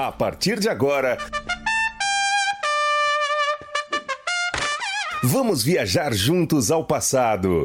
A partir de agora. Vamos viajar juntos ao passado.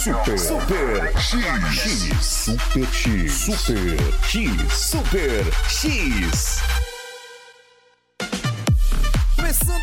Super Super X X. Super X. Super X. Super X.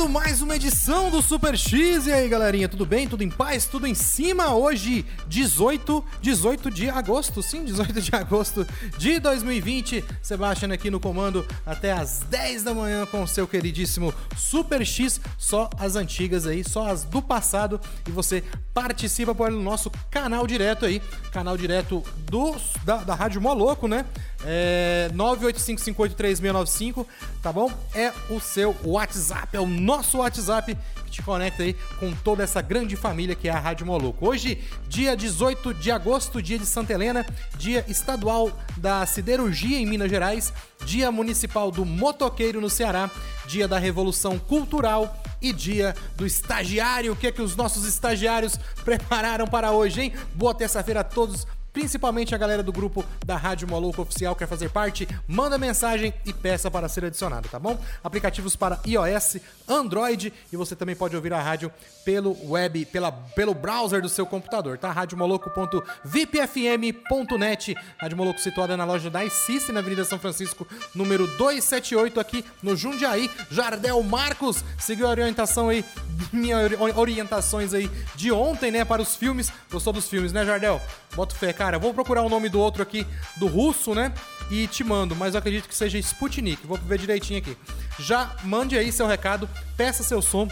Mais uma edição do Super X. E aí, galerinha, tudo bem? Tudo em paz? Tudo em cima? Hoje, 18, 18 de agosto, sim, 18 de agosto de 2020. Sebastião aqui no comando até as 10 da manhã com o seu queridíssimo Super X. Só as antigas aí, só as do passado. E você participa pelo nosso canal direto aí, canal direto do, da, da Rádio Moloco, né? É 985583695, tá bom? É o seu WhatsApp, é o nosso WhatsApp que te conecta aí com toda essa grande família que é a Rádio Moloco. Hoje, dia 18 de agosto, dia de Santa Helena, dia estadual da siderurgia em Minas Gerais, dia municipal do motoqueiro no Ceará, dia da revolução cultural e dia do estagiário. O que é que os nossos estagiários prepararam para hoje, hein? Boa terça-feira a todos principalmente a galera do grupo da Rádio Maluco Oficial quer fazer parte, manda mensagem e peça para ser adicionado, tá bom? Aplicativos para iOS, Android e você também pode ouvir a rádio pelo web, pela, pelo browser do seu computador, tá? radiomoloco.vipfm.net Rádio Moloco situada na loja da iSystem, na Avenida São Francisco, número 278 aqui no Jundiaí. Jardel Marcos seguiu a orientação aí, minhas orientações aí de ontem, né, para os filmes. Gostou dos filmes, né, Jardel? Bota fé, cara. Vou procurar o nome do outro aqui, do russo, né? E te mando, mas eu acredito que seja Sputnik. Vou ver direitinho aqui. Já mande aí seu recado, peça seu som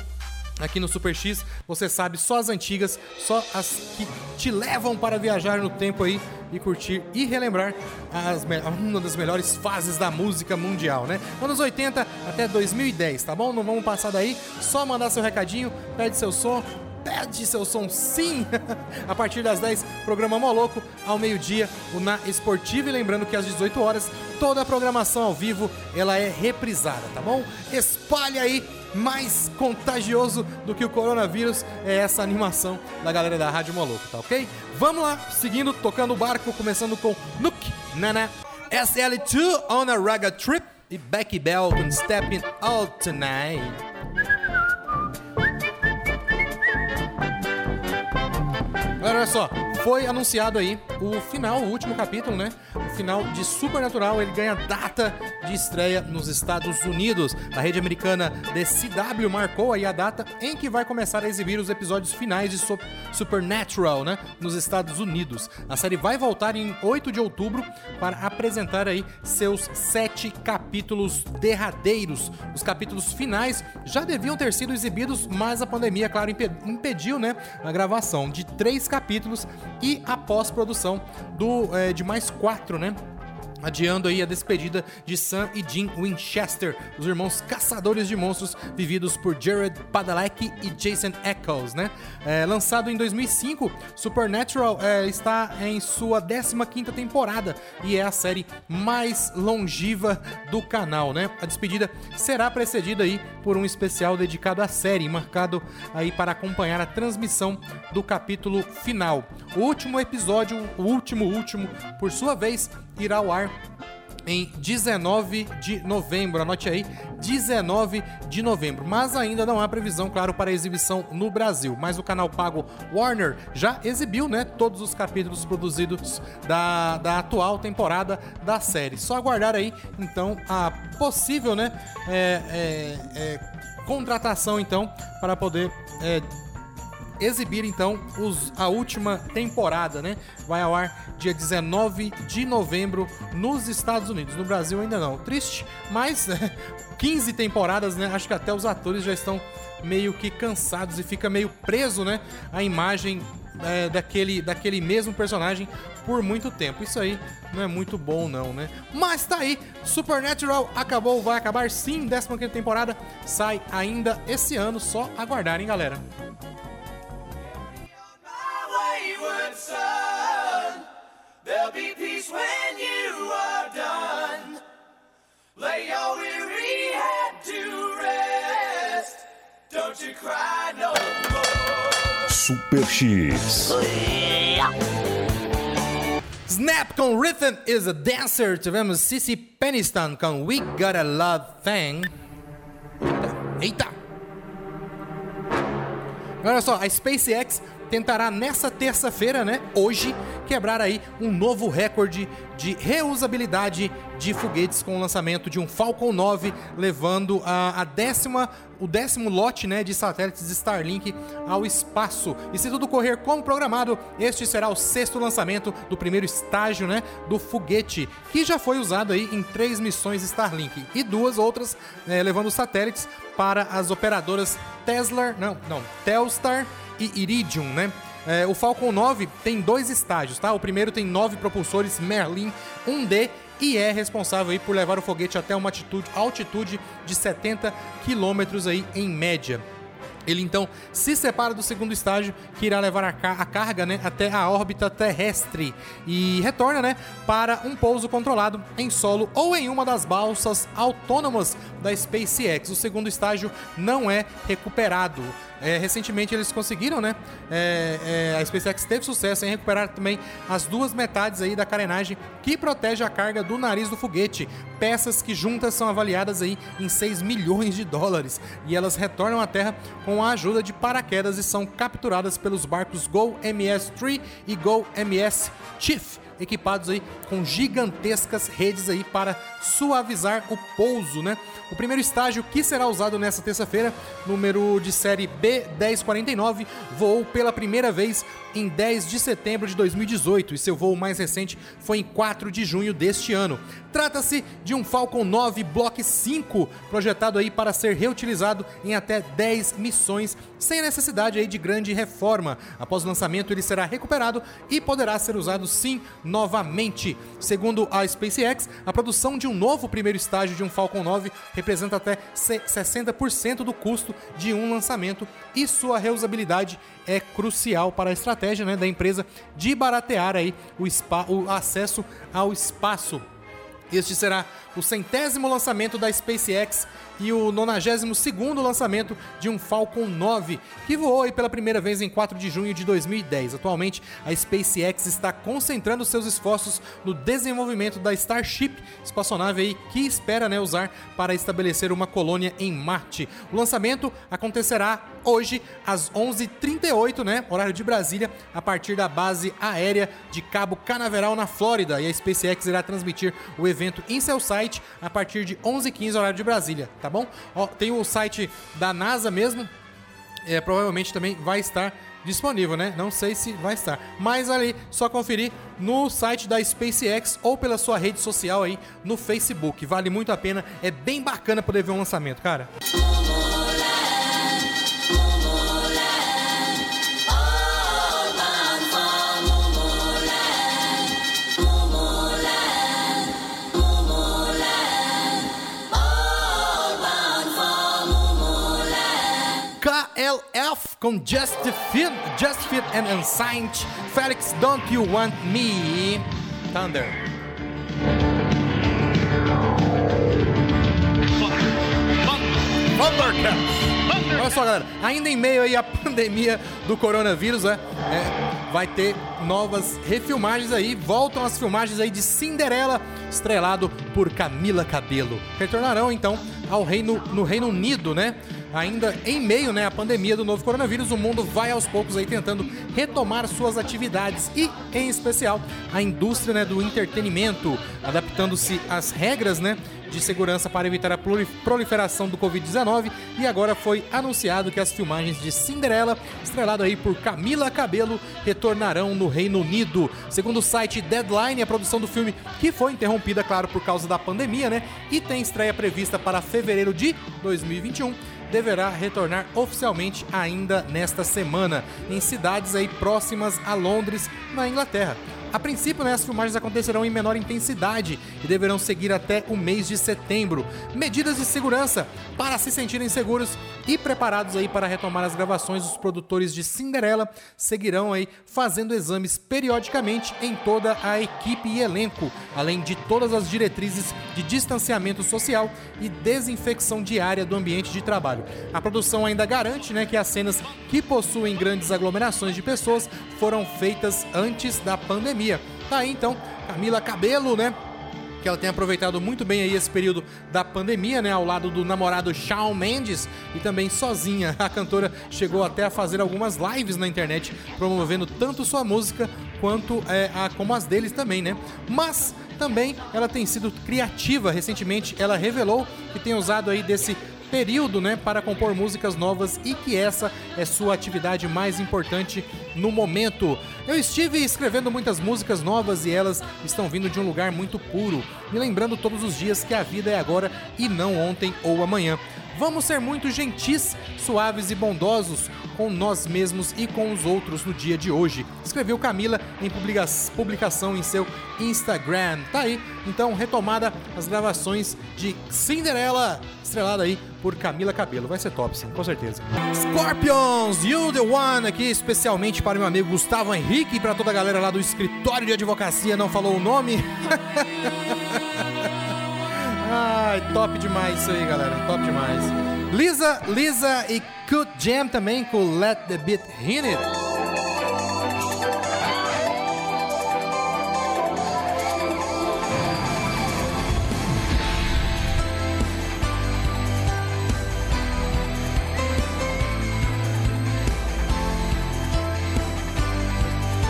aqui no Super X. Você sabe, só as antigas, só as que te levam para viajar no tempo aí e curtir e relembrar as, uma das melhores fases da música mundial, né? Anos 80 até 2010, tá bom? Não vamos passar daí, só mandar seu recadinho, pede seu som, pede seu som sim! a partir das 10, programa Moloco, ao meio-dia, o Na Esportiva. E lembrando que às 18 horas, toda a programação ao vivo, ela é reprisada, tá bom? Espalhe aí, mais contagioso do que o coronavírus é essa animação da galera da Rádio Moloco, tá ok? Vamos lá, seguindo, tocando o barco, começando com Nuke, Nana, SL2 on a Raga Trip e Becky Bell com Stepping Out Tonight. Olha só, foi anunciado aí o final, o último capítulo, né? O final de Supernatural, ele ganha data de estreia nos Estados Unidos. A rede americana The CW marcou aí a data em que vai começar a exibir os episódios finais de Sup- Supernatural, né? Nos Estados Unidos. A série vai voltar em 8 de outubro para apresentar aí seus sete capítulos derradeiros. Os capítulos finais já deviam ter sido exibidos, mas a pandemia, claro, impe- impediu, né, a gravação de três capítulos e a pós-produção do eh, de mais quatro, né? Adiando aí a despedida de Sam e Jim Winchester, os irmãos caçadores de monstros vividos por Jared Padalecki e Jason Eccles, né? É, lançado em 2005, Supernatural é, está em sua 15ª temporada e é a série mais longeva do canal, né? A despedida será precedida aí por um especial dedicado à série, marcado aí para acompanhar a transmissão do capítulo final. O último episódio, o último último, por sua vez, irá ao ar em 19 de novembro. Anote aí, 19 de novembro. Mas ainda não há previsão, claro, para exibição no Brasil. Mas o canal pago Warner já exibiu, né, todos os capítulos produzidos da, da atual temporada da série. Só aguardar aí, então, a possível, né, é, é, é, contratação então para poder é, exibir então os- a última temporada, né? Vai ao ar dia 19 de novembro nos Estados Unidos. No Brasil ainda não. Triste, mas 15 temporadas, né? Acho que até os atores já estão meio que cansados e fica meio preso, né? A imagem é, daquele, daquele mesmo personagem por muito tempo. Isso aí não é muito bom, não, né? Mas tá aí, Supernatural acabou, vai acabar sim, 15 temporada, sai ainda esse ano, só aguardar, hein, galera? Super X. Snap com Rhythm is a Dancer. Tivemos Cici Peniston com We Got a Love Thing. Eita, eita. Olha só, a SpaceX tentará nessa terça-feira, né, hoje, quebrar aí um novo recorde de reusabilidade de foguetes com o lançamento de um Falcon 9, levando a, a décima, o décimo lote, né, de satélites Starlink ao espaço. E se tudo correr como programado, este será o sexto lançamento do primeiro estágio, né, do foguete, que já foi usado aí em três missões Starlink e duas outras eh, levando satélites para as operadoras Tesla, não, não, Telstar e Iridium, né? É, o Falcon 9 tem dois estágios, tá? O primeiro tem nove propulsores Merlin 1D e é responsável aí por levar o foguete até uma altitude, altitude de 70 quilômetros aí em média. Ele então se separa do segundo estágio, que irá levar a, a carga né, até a órbita terrestre e retorna né, para um pouso controlado em solo ou em uma das balsas autônomas da SpaceX. O segundo estágio não é recuperado. É, recentemente eles conseguiram, né? é, é, a SpaceX teve sucesso em recuperar também as duas metades aí da carenagem que protege a carga do nariz do foguete. Peças que juntas são avaliadas aí em 6 milhões de dólares. E elas retornam à Terra com a ajuda de paraquedas e são capturadas pelos barcos Go MS-3 e Go MS Chief equipados aí com gigantescas redes aí para suavizar o pouso, né? O primeiro estágio que será usado nessa terça-feira, número de série B1049, voou pela primeira vez em 10 de setembro de 2018 e seu voo mais recente foi em 4 de junho deste ano. Trata-se de um Falcon 9 Block 5, projetado aí para ser reutilizado em até 10 missões, sem necessidade aí de grande reforma. Após o lançamento, ele será recuperado e poderá ser usado sim novamente. Segundo a SpaceX, a produção de um novo primeiro estágio de um Falcon 9 representa até se- 60% do custo de um lançamento e sua reusabilidade é crucial para a estratégia né, da empresa de baratear aí o, o acesso ao espaço. Este será o centésimo lançamento da SpaceX e o 92º lançamento de um Falcon 9, que voou pela primeira vez em 4 de junho de 2010. Atualmente, a SpaceX está concentrando seus esforços no desenvolvimento da Starship, espaçonave que espera né, usar para estabelecer uma colônia em Marte. O lançamento acontecerá hoje às 11h38, né, horário de Brasília, a partir da base aérea de Cabo Canaveral, na Flórida. E a SpaceX irá transmitir o evento em seu site a partir de 11h15, horário de Brasília, tá bom? Ó, tem o site da NASA mesmo, é, provavelmente também vai estar disponível, né? Não sei se vai estar, mas ali só conferir no site da SpaceX ou pela sua rede social aí no Facebook. Vale muito a pena, é bem bacana poder ver um lançamento, cara. Com Just Fit, Just Fit and Unsigned. Felix, Don't You Want Me? Thunder. Thundercats. Olha só, galera. Ainda em meio aí à pandemia do coronavírus, né? é, vai ter novas refilmagens aí. Voltam as filmagens aí de Cinderela, estrelado por Camila Cabello. Retornarão então ao reino no Reino Unido, né? Ainda em meio né, à pandemia do novo coronavírus, o mundo vai aos poucos aí tentando retomar suas atividades e, em especial, a indústria né, do entretenimento, adaptando-se às regras né, de segurança para evitar a proli- proliferação do Covid-19 e agora foi anunciado que as filmagens de Cinderela, estrelado aí por Camila Cabello, retornarão no Reino Unido. Segundo o site Deadline, a produção do filme, que foi interrompida, claro, por causa da pandemia, né, e tem estreia prevista para fevereiro de 2021, deverá retornar oficialmente ainda nesta semana, em cidades aí próximas a Londres, na Inglaterra. A princípio, né, as filmagens acontecerão em menor intensidade e deverão seguir até o mês de setembro. Medidas de segurança para se sentirem seguros e preparados aí para retomar as gravações, os produtores de Cinderela seguirão aí fazendo exames periodicamente em toda a equipe e elenco, além de todas as diretrizes de distanciamento social e desinfecção diária do ambiente de trabalho. A produção ainda garante né, que as cenas que possuem grandes aglomerações de pessoas foram feitas antes da pandemia. Tá aí então, Camila Cabelo, né? Que ela tem aproveitado muito bem aí esse período da pandemia, né, ao lado do namorado Shawn Mendes e também sozinha. A cantora chegou até a fazer algumas lives na internet promovendo tanto sua música quanto é, a, como as deles também, né? Mas também ela tem sido criativa. Recentemente ela revelou que tem usado aí desse período, né, para compor músicas novas e que essa é sua atividade mais importante no momento. Eu estive escrevendo muitas músicas novas e elas estão vindo de um lugar muito puro, me lembrando todos os dias que a vida é agora e não ontem ou amanhã. Vamos ser muito gentis, suaves e bondosos com nós mesmos e com os outros no dia de hoje. Escreveu Camila em publica- publicação em seu Instagram. Tá aí, então, retomada as gravações de Cinderela, estrelada aí por Camila Cabelo. Vai ser top, sim, com certeza. Scorpions, You The One, aqui especialmente para meu amigo Gustavo Henrique e para toda a galera lá do escritório de advocacia, não falou o nome. Ai, top demais isso aí, galera. Top demais. Lisa, Lisa e Cut Jam também com Let the Beat Hit It.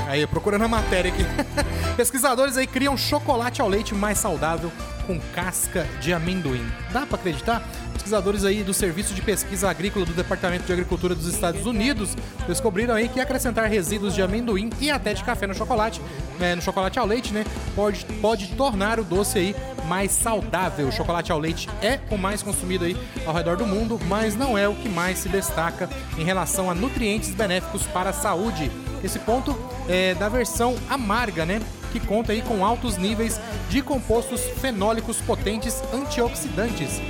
Aí, procurando a matéria aqui. Pesquisadores aí criam chocolate ao leite mais saudável com casca de amendoim. Dá pra acreditar? Pesquisadores aí do Serviço de Pesquisa Agrícola do Departamento de Agricultura dos Estados Unidos descobriram aí que acrescentar resíduos de amendoim e até de café no chocolate, né, no chocolate ao leite, né, pode, pode tornar o doce aí mais saudável. O chocolate ao leite é o mais consumido aí ao redor do mundo, mas não é o que mais se destaca em relação a nutrientes benéficos para a saúde. Esse ponto é da versão amarga, né? Que conta aí com altos níveis de compostos fenólicos potentes antioxidantes.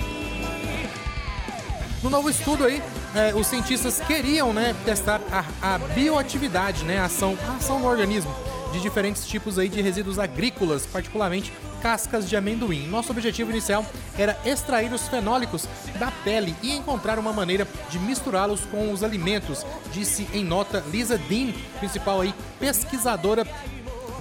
No novo estudo aí, é, os cientistas queriam né, testar a, a bioatividade, né, a ação, a ação no organismo de diferentes tipos aí de resíduos agrícolas, particularmente cascas de amendoim. Nosso objetivo inicial era extrair os fenólicos da pele e encontrar uma maneira de misturá-los com os alimentos, disse em nota Lisa Dean, principal aí pesquisadora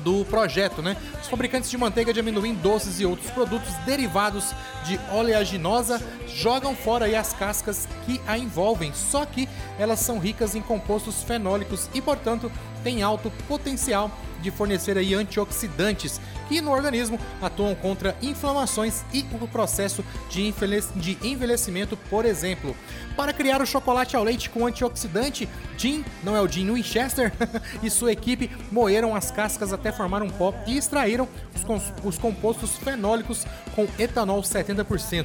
do projeto, né? Os fabricantes de manteiga de amendoim, doces e outros produtos derivados de oleaginosa jogam fora as cascas que a envolvem, só que elas são ricas em compostos fenólicos e, portanto, têm alto potencial de fornecer aí antioxidantes que no organismo atuam contra inflamações e o processo de envelhec- de envelhecimento, por exemplo. Para criar o chocolate ao leite com antioxidante, Jim, não é o Jim Winchester, e sua equipe moeram as cascas até formar um pó e extraíram os, os compostos fenólicos com etanol 70%.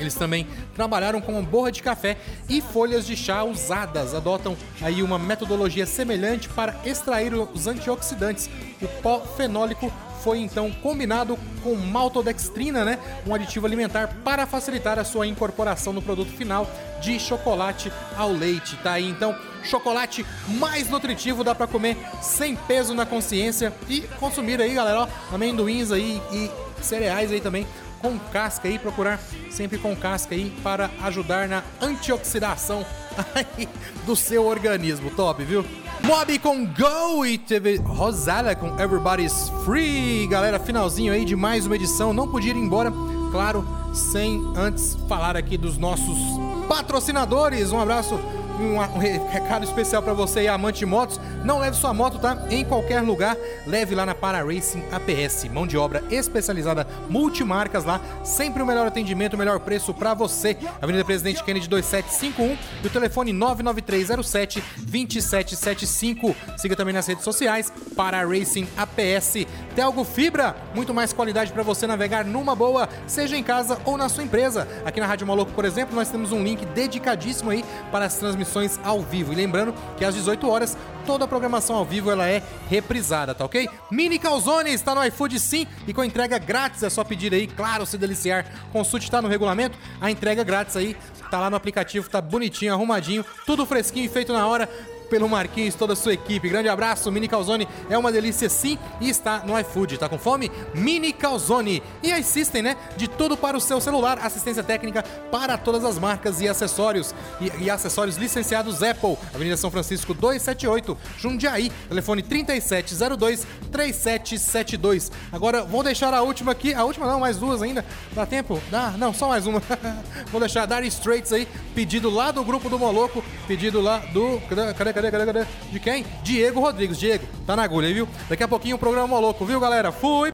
Eles também trabalharam com borra de café e folhas de chá usadas. Adotam aí uma metodologia semelhante para extrair os antioxidantes. O pó fenólico foi então combinado com maltodextrina, né, um aditivo alimentar para facilitar a sua incorporação no produto final de chocolate ao leite. Tá aí então, chocolate mais nutritivo dá para comer sem peso na consciência e consumir aí, galera, ó, amendoins aí e cereais aí também com casca aí, procurar sempre com casca aí para ajudar na antioxidação do seu organismo. Top, viu? Mob com Go e teve Rosala com Everybody's Free. Galera, finalzinho aí de mais uma edição. Não podia ir embora, claro, sem antes falar aqui dos nossos patrocinadores. Um abraço, um, um re- recado especial para você, amante de motos. Não leve sua moto, tá? Em qualquer lugar, leve lá na Para Racing APS. Mão de obra especializada, multimarcas lá. Sempre o melhor atendimento, o melhor preço para você. Avenida Presidente Kennedy 2751 e o telefone 99307 2775. Siga também nas redes sociais Para Racing APS. Telgo Fibra, muito mais qualidade para você navegar numa boa, seja em casa ou na sua empresa. Aqui na Rádio Maluco, por exemplo, nós temos um link dedicadíssimo aí para as transmissões ao vivo. E lembrando que às 18 horas toda a programação ao vivo ela é reprisada, tá ok? Mini Calzone está no iFood sim e com entrega grátis. É só pedir aí, claro, se deliciar. Consulte, tá no regulamento. A entrega grátis aí, tá lá no aplicativo, tá bonitinho, arrumadinho, tudo fresquinho e feito na hora pelo Marquinhos e toda a sua equipe. Grande abraço, Mini Calzone é uma delícia sim e está no iFood. Tá com fome? Mini Calzone. E a System, né? De tudo para o seu celular, assistência técnica para todas as marcas e acessórios. E, e acessórios licenciados Apple, Avenida São Francisco 278, Jundiaí, telefone 3702-3772. Agora, vou deixar a última aqui, a última não, mais duas ainda. Dá tempo? Dá? Não, só mais uma. vou deixar a Dari Straits aí, pedido lá do grupo do Moloco, pedido lá do. Cadê, cadê, cadê, cadê? cadê? De quem? Diego Rodrigues. Diego, tá na agulha, viu? Daqui a pouquinho o programa Moloco, viu, galera? Fui!